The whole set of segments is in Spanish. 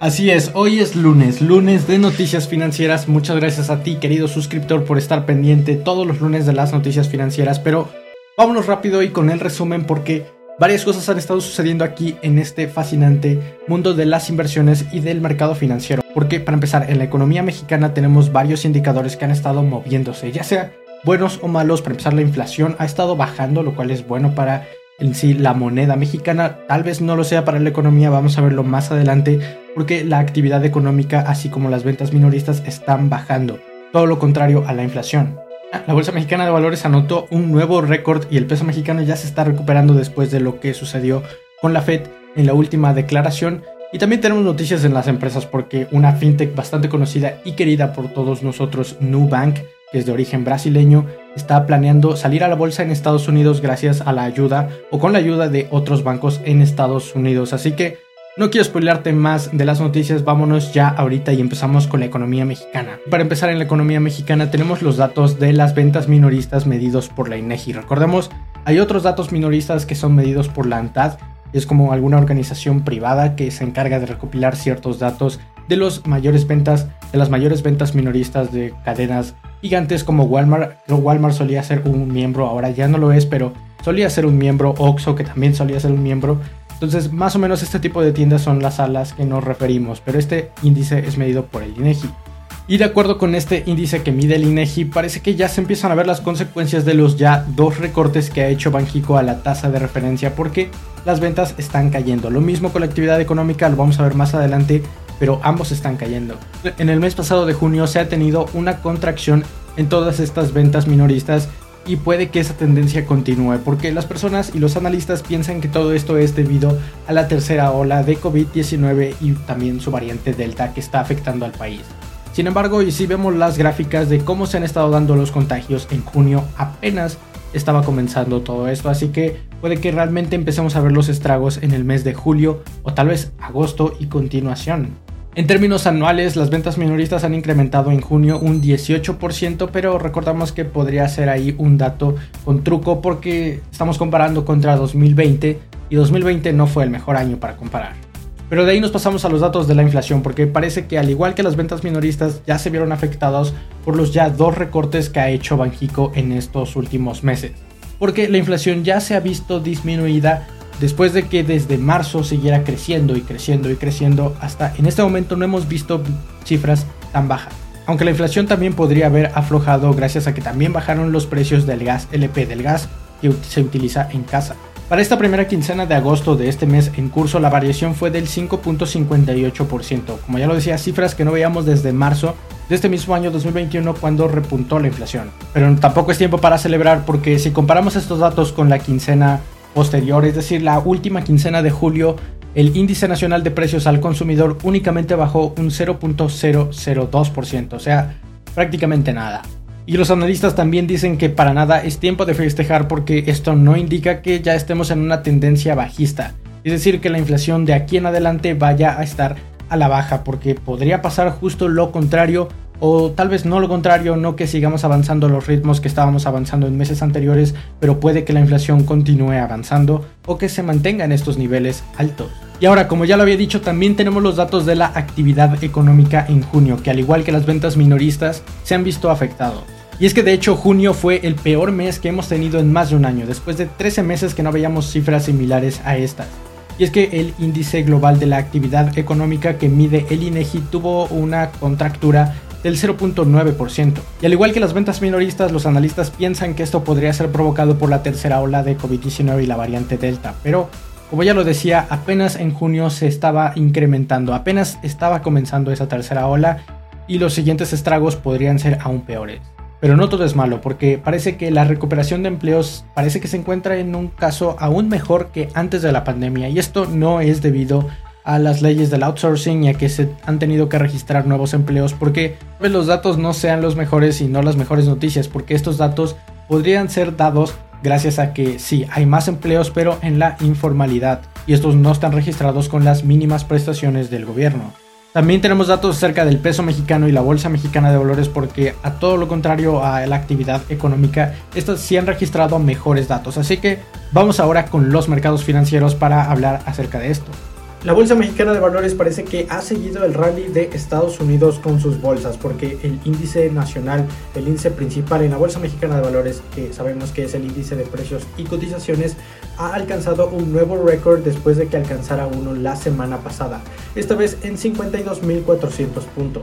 Así es, hoy es lunes, lunes de noticias financieras. Muchas gracias a ti, querido suscriptor, por estar pendiente todos los lunes de las noticias financieras. Pero vámonos rápido y con el resumen porque varias cosas han estado sucediendo aquí en este fascinante mundo de las inversiones y del mercado financiero. Porque para empezar, en la economía mexicana tenemos varios indicadores que han estado moviéndose, ya sea buenos o malos. Para empezar, la inflación ha estado bajando, lo cual es bueno para en sí la moneda mexicana. Tal vez no lo sea para la economía, vamos a verlo más adelante, porque la actividad económica, así como las ventas minoristas, están bajando. Todo lo contrario a la inflación. La Bolsa Mexicana de Valores anotó un nuevo récord y el peso mexicano ya se está recuperando después de lo que sucedió con la Fed en la última declaración. Y también tenemos noticias en las empresas porque una fintech bastante conocida y querida por todos nosotros, Nubank, que es de origen brasileño, está planeando salir a la bolsa en Estados Unidos gracias a la ayuda o con la ayuda de otros bancos en Estados Unidos. Así que no quiero spoilarte más de las noticias, vámonos ya ahorita y empezamos con la economía mexicana. Para empezar en la economía mexicana tenemos los datos de las ventas minoristas medidos por la INEGI. Recordemos, hay otros datos minoristas que son medidos por la ANTAD, es como alguna organización privada que se encarga de recopilar ciertos datos de los mayores ventas, de las mayores ventas minoristas de cadenas gigantes como Walmart. Walmart solía ser un miembro, ahora ya no lo es, pero solía ser un miembro. Oxxo, que también solía ser un miembro. Entonces, más o menos este tipo de tiendas son las a las que nos referimos, pero este índice es medido por el INEGI. Y de acuerdo con este índice que mide el INEGI, parece que ya se empiezan a ver las consecuencias de los ya dos recortes que ha hecho Banjico a la tasa de referencia porque las ventas están cayendo. Lo mismo con la actividad económica, lo vamos a ver más adelante, pero ambos están cayendo. En el mes pasado de junio se ha tenido una contracción en todas estas ventas minoristas y puede que esa tendencia continúe porque las personas y los analistas piensan que todo esto es debido a la tercera ola de COVID-19 y también su variante Delta que está afectando al país. Sin embargo, y si vemos las gráficas de cómo se han estado dando los contagios en junio, apenas estaba comenzando todo esto, así que puede que realmente empecemos a ver los estragos en el mes de julio o tal vez agosto y continuación. En términos anuales, las ventas minoristas han incrementado en junio un 18%, pero recordamos que podría ser ahí un dato con truco porque estamos comparando contra 2020 y 2020 no fue el mejor año para comparar. Pero de ahí nos pasamos a los datos de la inflación, porque parece que al igual que las ventas minoristas ya se vieron afectados por los ya dos recortes que ha hecho Banjico en estos últimos meses. Porque la inflación ya se ha visto disminuida después de que desde marzo siguiera creciendo y creciendo y creciendo, hasta en este momento no hemos visto cifras tan bajas. Aunque la inflación también podría haber aflojado gracias a que también bajaron los precios del gas LP, del gas que se utiliza en casa. Para esta primera quincena de agosto de este mes en curso, la variación fue del 5.58%. Como ya lo decía, cifras que no veíamos desde marzo de este mismo año 2021 cuando repuntó la inflación. Pero tampoco es tiempo para celebrar porque si comparamos estos datos con la quincena posterior, es decir, la última quincena de julio, el índice nacional de precios al consumidor únicamente bajó un 0.002%, o sea, prácticamente nada. Y los analistas también dicen que para nada es tiempo de festejar porque esto no indica que ya estemos en una tendencia bajista. Es decir, que la inflación de aquí en adelante vaya a estar a la baja porque podría pasar justo lo contrario o tal vez no lo contrario, no que sigamos avanzando los ritmos que estábamos avanzando en meses anteriores, pero puede que la inflación continúe avanzando o que se mantenga en estos niveles altos. Y ahora, como ya lo había dicho, también tenemos los datos de la actividad económica en junio, que al igual que las ventas minoristas, se han visto afectados. Y es que de hecho junio fue el peor mes que hemos tenido en más de un año, después de 13 meses que no veíamos cifras similares a estas. Y es que el índice global de la actividad económica que mide el INEGI tuvo una contractura del 0.9%. Y al igual que las ventas minoristas, los analistas piensan que esto podría ser provocado por la tercera ola de COVID-19 y la variante Delta, pero como ya lo decía, apenas en junio se estaba incrementando, apenas estaba comenzando esa tercera ola y los siguientes estragos podrían ser aún peores. Pero no todo es malo, porque parece que la recuperación de empleos parece que se encuentra en un caso aún mejor que antes de la pandemia, y esto no es debido a las leyes del outsourcing y a que se han tenido que registrar nuevos empleos porque pues, los datos no sean los mejores y no las mejores noticias porque estos datos podrían ser dados gracias a que sí, hay más empleos pero en la informalidad y estos no están registrados con las mínimas prestaciones del gobierno. También tenemos datos acerca del peso mexicano y la bolsa mexicana de valores porque a todo lo contrario a la actividad económica, estas sí han registrado mejores datos. Así que vamos ahora con los mercados financieros para hablar acerca de esto. La Bolsa Mexicana de Valores parece que ha seguido el rally de Estados Unidos con sus bolsas, porque el índice nacional, el índice principal en la Bolsa Mexicana de Valores, que sabemos que es el índice de precios y cotizaciones, ha alcanzado un nuevo récord después de que alcanzara uno la semana pasada, esta vez en 52.400 puntos.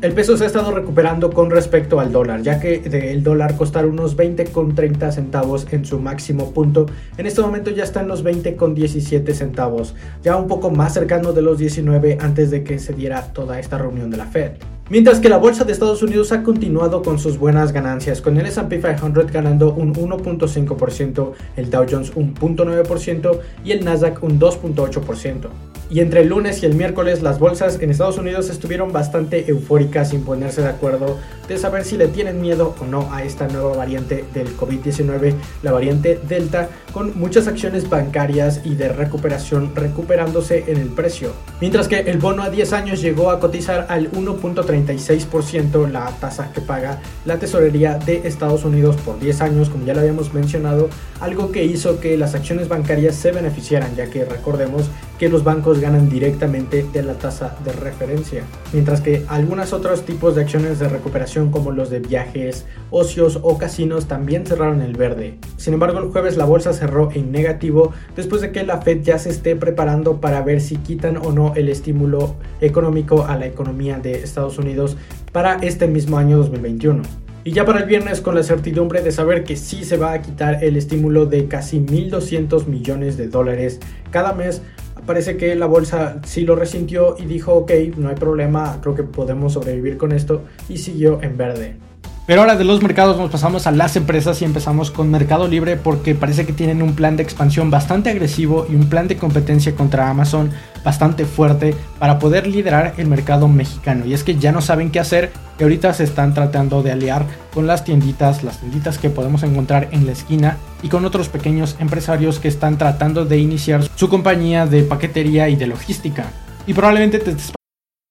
El peso se ha estado recuperando con respecto al dólar, ya que el dólar costar unos 20,30 centavos en su máximo punto, en este momento ya está en los 20,17 centavos, ya un poco más cercano de los 19 antes de que se diera toda esta reunión de la Fed. Mientras que la bolsa de Estados Unidos ha continuado con sus buenas ganancias, con el SP 500 ganando un 1.5%, el Dow Jones un 0.9% y el Nasdaq un 2.8% y entre el lunes y el miércoles las bolsas en Estados Unidos estuvieron bastante eufóricas sin ponerse de acuerdo de saber si le tienen miedo o no a esta nueva variante del COVID-19, la variante Delta, con muchas acciones bancarias y de recuperación recuperándose en el precio. Mientras que el bono a 10 años llegó a cotizar al 1.36%, la tasa que paga la tesorería de Estados Unidos por 10 años, como ya lo habíamos mencionado, algo que hizo que las acciones bancarias se beneficiaran, ya que recordemos que los bancos ganan directamente de la tasa de referencia, mientras que algunos otros tipos de acciones de recuperación como los de viajes, ocios o casinos también cerraron el verde. Sin embargo, el jueves la bolsa cerró en negativo después de que la Fed ya se esté preparando para ver si quitan o no el estímulo económico a la economía de Estados Unidos para este mismo año 2021. Y ya para el viernes con la certidumbre de saber que sí se va a quitar el estímulo de casi 1.200 millones de dólares cada mes parece que la bolsa sí lo resintió y dijo, ok, no hay problema, creo que podemos sobrevivir con esto y siguió en verde. Pero ahora de los mercados nos pasamos a las empresas y empezamos con Mercado Libre porque parece que tienen un plan de expansión bastante agresivo y un plan de competencia contra Amazon bastante fuerte para poder liderar el mercado mexicano. Y es que ya no saben qué hacer y ahorita se están tratando de aliar con las tienditas, las tienditas que podemos encontrar en la esquina y con otros pequeños empresarios que están tratando de iniciar su compañía de paquetería y de logística. Y probablemente te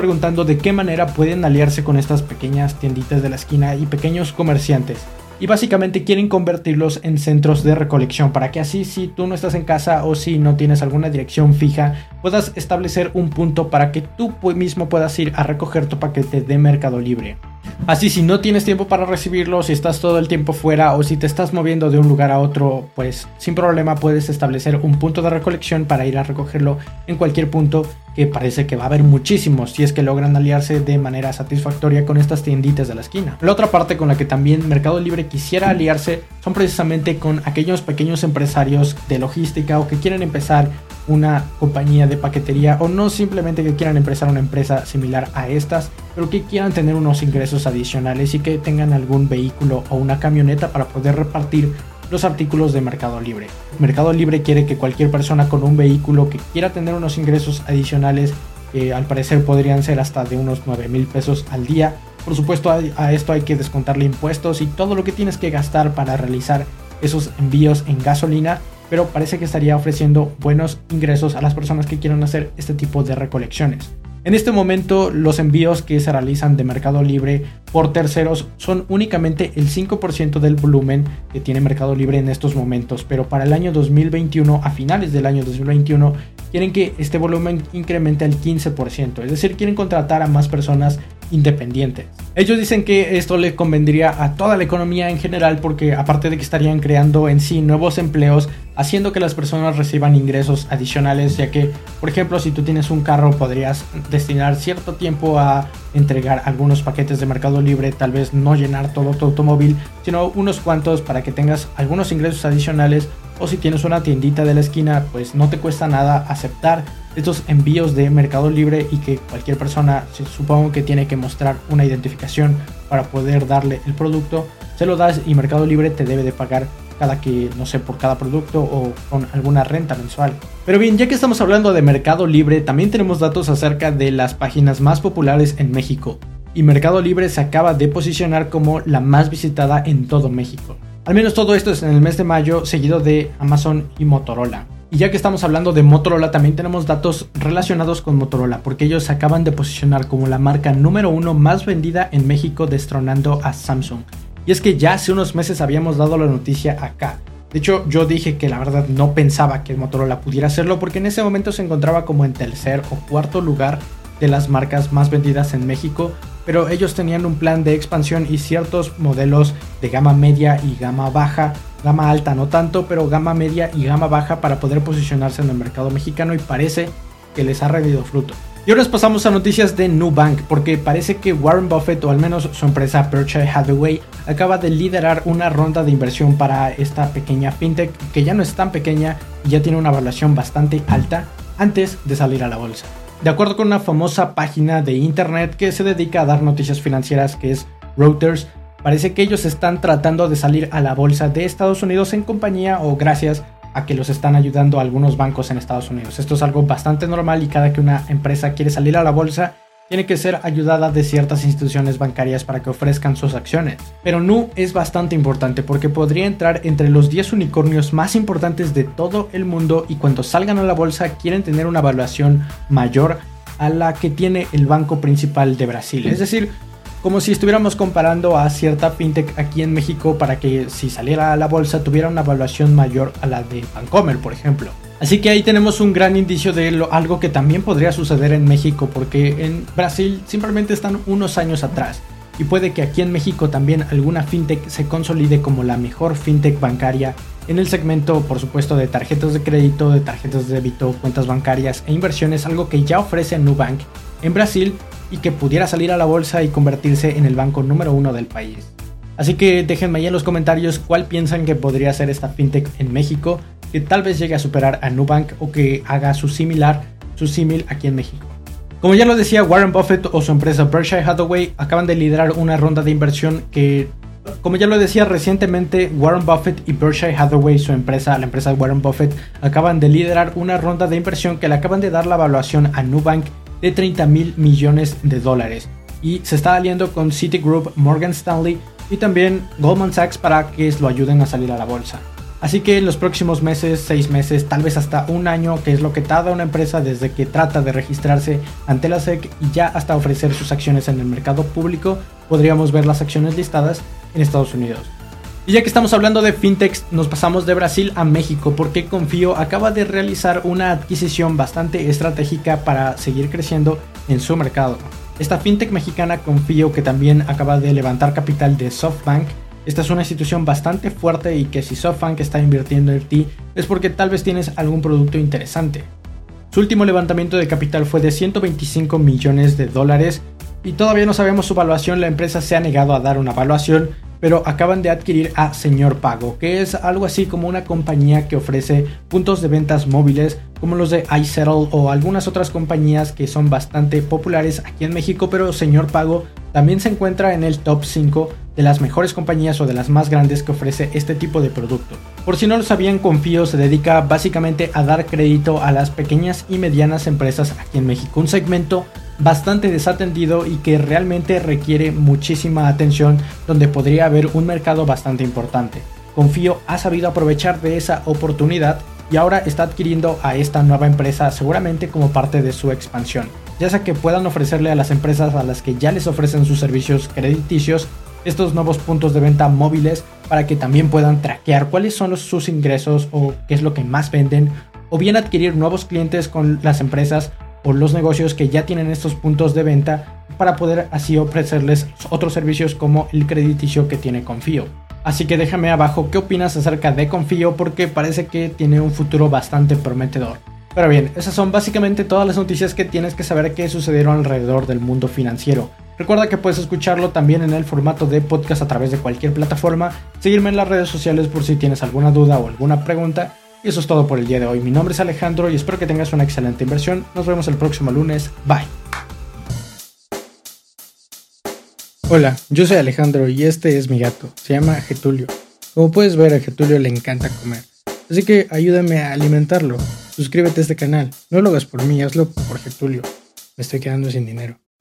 preguntando de qué manera pueden aliarse con estas pequeñas tienditas de la esquina y pequeños comerciantes. Y básicamente quieren convertirlos en centros de recolección para que así si tú no estás en casa o si no tienes alguna dirección fija, puedas establecer un punto para que tú mismo puedas ir a recoger tu paquete de Mercado Libre. Así si no tienes tiempo para recibirlo, si estás todo el tiempo fuera o si te estás moviendo de un lugar a otro, pues sin problema puedes establecer un punto de recolección para ir a recogerlo en cualquier punto que parece que va a haber muchísimos si es que logran aliarse de manera satisfactoria con estas tienditas de la esquina. La otra parte con la que también Mercado Libre quisiera aliarse son precisamente con aquellos pequeños empresarios de logística o que quieren empezar una compañía de paquetería o no simplemente que quieran empezar una empresa similar a estas, pero que quieran tener unos ingresos adicionales y que tengan algún vehículo o una camioneta para poder repartir los artículos de Mercado Libre. Mercado Libre quiere que cualquier persona con un vehículo que quiera tener unos ingresos adicionales, eh, al parecer podrían ser hasta de unos 9 mil pesos al día. Por supuesto a esto hay que descontarle impuestos y todo lo que tienes que gastar para realizar esos envíos en gasolina pero parece que estaría ofreciendo buenos ingresos a las personas que quieran hacer este tipo de recolecciones. En este momento, los envíos que se realizan de Mercado Libre por terceros son únicamente el 5% del volumen que tiene Mercado Libre en estos momentos, pero para el año 2021, a finales del año 2021, quieren que este volumen incremente al 15%, es decir, quieren contratar a más personas independientes. Ellos dicen que esto le convendría a toda la economía en general porque aparte de que estarían creando en sí nuevos empleos, haciendo que las personas reciban ingresos adicionales, ya que, por ejemplo, si tú tienes un carro podrías destinar cierto tiempo a entregar algunos paquetes de Mercado Libre, tal vez no llenar todo tu automóvil, sino unos cuantos para que tengas algunos ingresos adicionales o si tienes una tiendita de la esquina, pues no te cuesta nada aceptar estos envíos de Mercado Libre y que cualquier persona, supongo que tiene que mostrar una identificación para poder darle el producto, se lo das y Mercado Libre te debe de pagar cada que, no sé, por cada producto o con alguna renta mensual. Pero bien, ya que estamos hablando de Mercado Libre, también tenemos datos acerca de las páginas más populares en México. Y Mercado Libre se acaba de posicionar como la más visitada en todo México. Al menos todo esto es en el mes de mayo, seguido de Amazon y Motorola. Y ya que estamos hablando de Motorola, también tenemos datos relacionados con Motorola, porque ellos se acaban de posicionar como la marca número uno más vendida en México, destronando a Samsung. Y es que ya hace unos meses habíamos dado la noticia acá. De hecho, yo dije que la verdad no pensaba que Motorola pudiera hacerlo porque en ese momento se encontraba como en tercer o cuarto lugar de las marcas más vendidas en México, pero ellos tenían un plan de expansión y ciertos modelos de gama media y gama baja gama alta no tanto, pero gama media y gama baja para poder posicionarse en el mercado mexicano y parece que les ha rendido fruto. Y ahora pasamos a noticias de Nubank, porque parece que Warren Buffett, o al menos su empresa Berkshire Hathaway, acaba de liderar una ronda de inversión para esta pequeña fintech, que ya no es tan pequeña y ya tiene una evaluación bastante alta antes de salir a la bolsa. De acuerdo con una famosa página de internet que se dedica a dar noticias financieras, que es Reuters, Parece que ellos están tratando de salir a la bolsa de Estados Unidos en compañía o gracias a que los están ayudando algunos bancos en Estados Unidos. Esto es algo bastante normal y cada que una empresa quiere salir a la bolsa, tiene que ser ayudada de ciertas instituciones bancarias para que ofrezcan sus acciones. Pero Nu es bastante importante porque podría entrar entre los 10 unicornios más importantes de todo el mundo y cuando salgan a la bolsa quieren tener una evaluación mayor a la que tiene el banco principal de Brasil. Es decir, como si estuviéramos comparando a cierta fintech aquí en México para que si saliera a la bolsa tuviera una evaluación mayor a la de Bancomer, por ejemplo. Así que ahí tenemos un gran indicio de lo, algo que también podría suceder en México, porque en Brasil simplemente están unos años atrás. Y puede que aquí en México también alguna fintech se consolide como la mejor fintech bancaria en el segmento, por supuesto, de tarjetas de crédito, de tarjetas de débito, cuentas bancarias e inversiones, algo que ya ofrece Nubank en Brasil y que pudiera salir a la bolsa y convertirse en el banco número uno del país. Así que déjenme ahí en los comentarios cuál piensan que podría ser esta fintech en México, que tal vez llegue a superar a Nubank o que haga su similar, su símil aquí en México. Como ya lo decía, Warren Buffett o su empresa Berkshire Hathaway acaban de liderar una ronda de inversión que, como ya lo decía recientemente, Warren Buffett y Berkshire Hathaway, su empresa, la empresa Warren Buffett, acaban de liderar una ronda de inversión que le acaban de dar la evaluación a Nubank de 30 mil millones de dólares. Y se está aliando con Citigroup, Morgan Stanley y también Goldman Sachs para que lo ayuden a salir a la bolsa. Así que en los próximos meses, seis meses, tal vez hasta un año, que es lo que tarda una empresa desde que trata de registrarse ante la SEC y ya hasta ofrecer sus acciones en el mercado público, podríamos ver las acciones listadas en Estados Unidos. Y ya que estamos hablando de fintechs, nos pasamos de Brasil a México porque Confío acaba de realizar una adquisición bastante estratégica para seguir creciendo en su mercado. Esta fintech mexicana Confío que también acaba de levantar capital de SoftBank, esta es una institución bastante fuerte y que si SoftBank está invirtiendo en ti es porque tal vez tienes algún producto interesante. Su último levantamiento de capital fue de 125 millones de dólares y todavía no sabemos su valuación, la empresa se ha negado a dar una evaluación, pero acaban de adquirir a Señor Pago, que es algo así como una compañía que ofrece puntos de ventas móviles como los de iSettle o algunas otras compañías que son bastante populares aquí en México, pero Señor Pago también se encuentra en el top 5 de las mejores compañías o de las más grandes que ofrece este tipo de producto. Por si no lo sabían, Confío se dedica básicamente a dar crédito a las pequeñas y medianas empresas aquí en México, un segmento bastante desatendido y que realmente requiere muchísima atención donde podría haber un mercado bastante importante. Confío ha sabido aprovechar de esa oportunidad y ahora está adquiriendo a esta nueva empresa seguramente como parte de su expansión, ya sea que puedan ofrecerle a las empresas a las que ya les ofrecen sus servicios crediticios estos nuevos puntos de venta móviles para que también puedan traquear cuáles son sus ingresos o qué es lo que más venden, o bien adquirir nuevos clientes con las empresas o los negocios que ya tienen estos puntos de venta para poder así ofrecerles otros servicios como el crediticio que tiene Confío. Así que déjame abajo qué opinas acerca de Confío porque parece que tiene un futuro bastante prometedor. Pero bien, esas son básicamente todas las noticias que tienes que saber que sucedieron alrededor del mundo financiero. Recuerda que puedes escucharlo también en el formato de podcast a través de cualquier plataforma, seguirme en las redes sociales por si tienes alguna duda o alguna pregunta. Eso es todo por el día de hoy. Mi nombre es Alejandro y espero que tengas una excelente inversión. Nos vemos el próximo lunes. Bye. Hola, yo soy Alejandro y este es mi gato. Se llama Getulio. Como puedes ver, a Getulio le encanta comer. Así que ayúdame a alimentarlo. Suscríbete a este canal. No lo hagas por mí, hazlo por Getulio. Me estoy quedando sin dinero.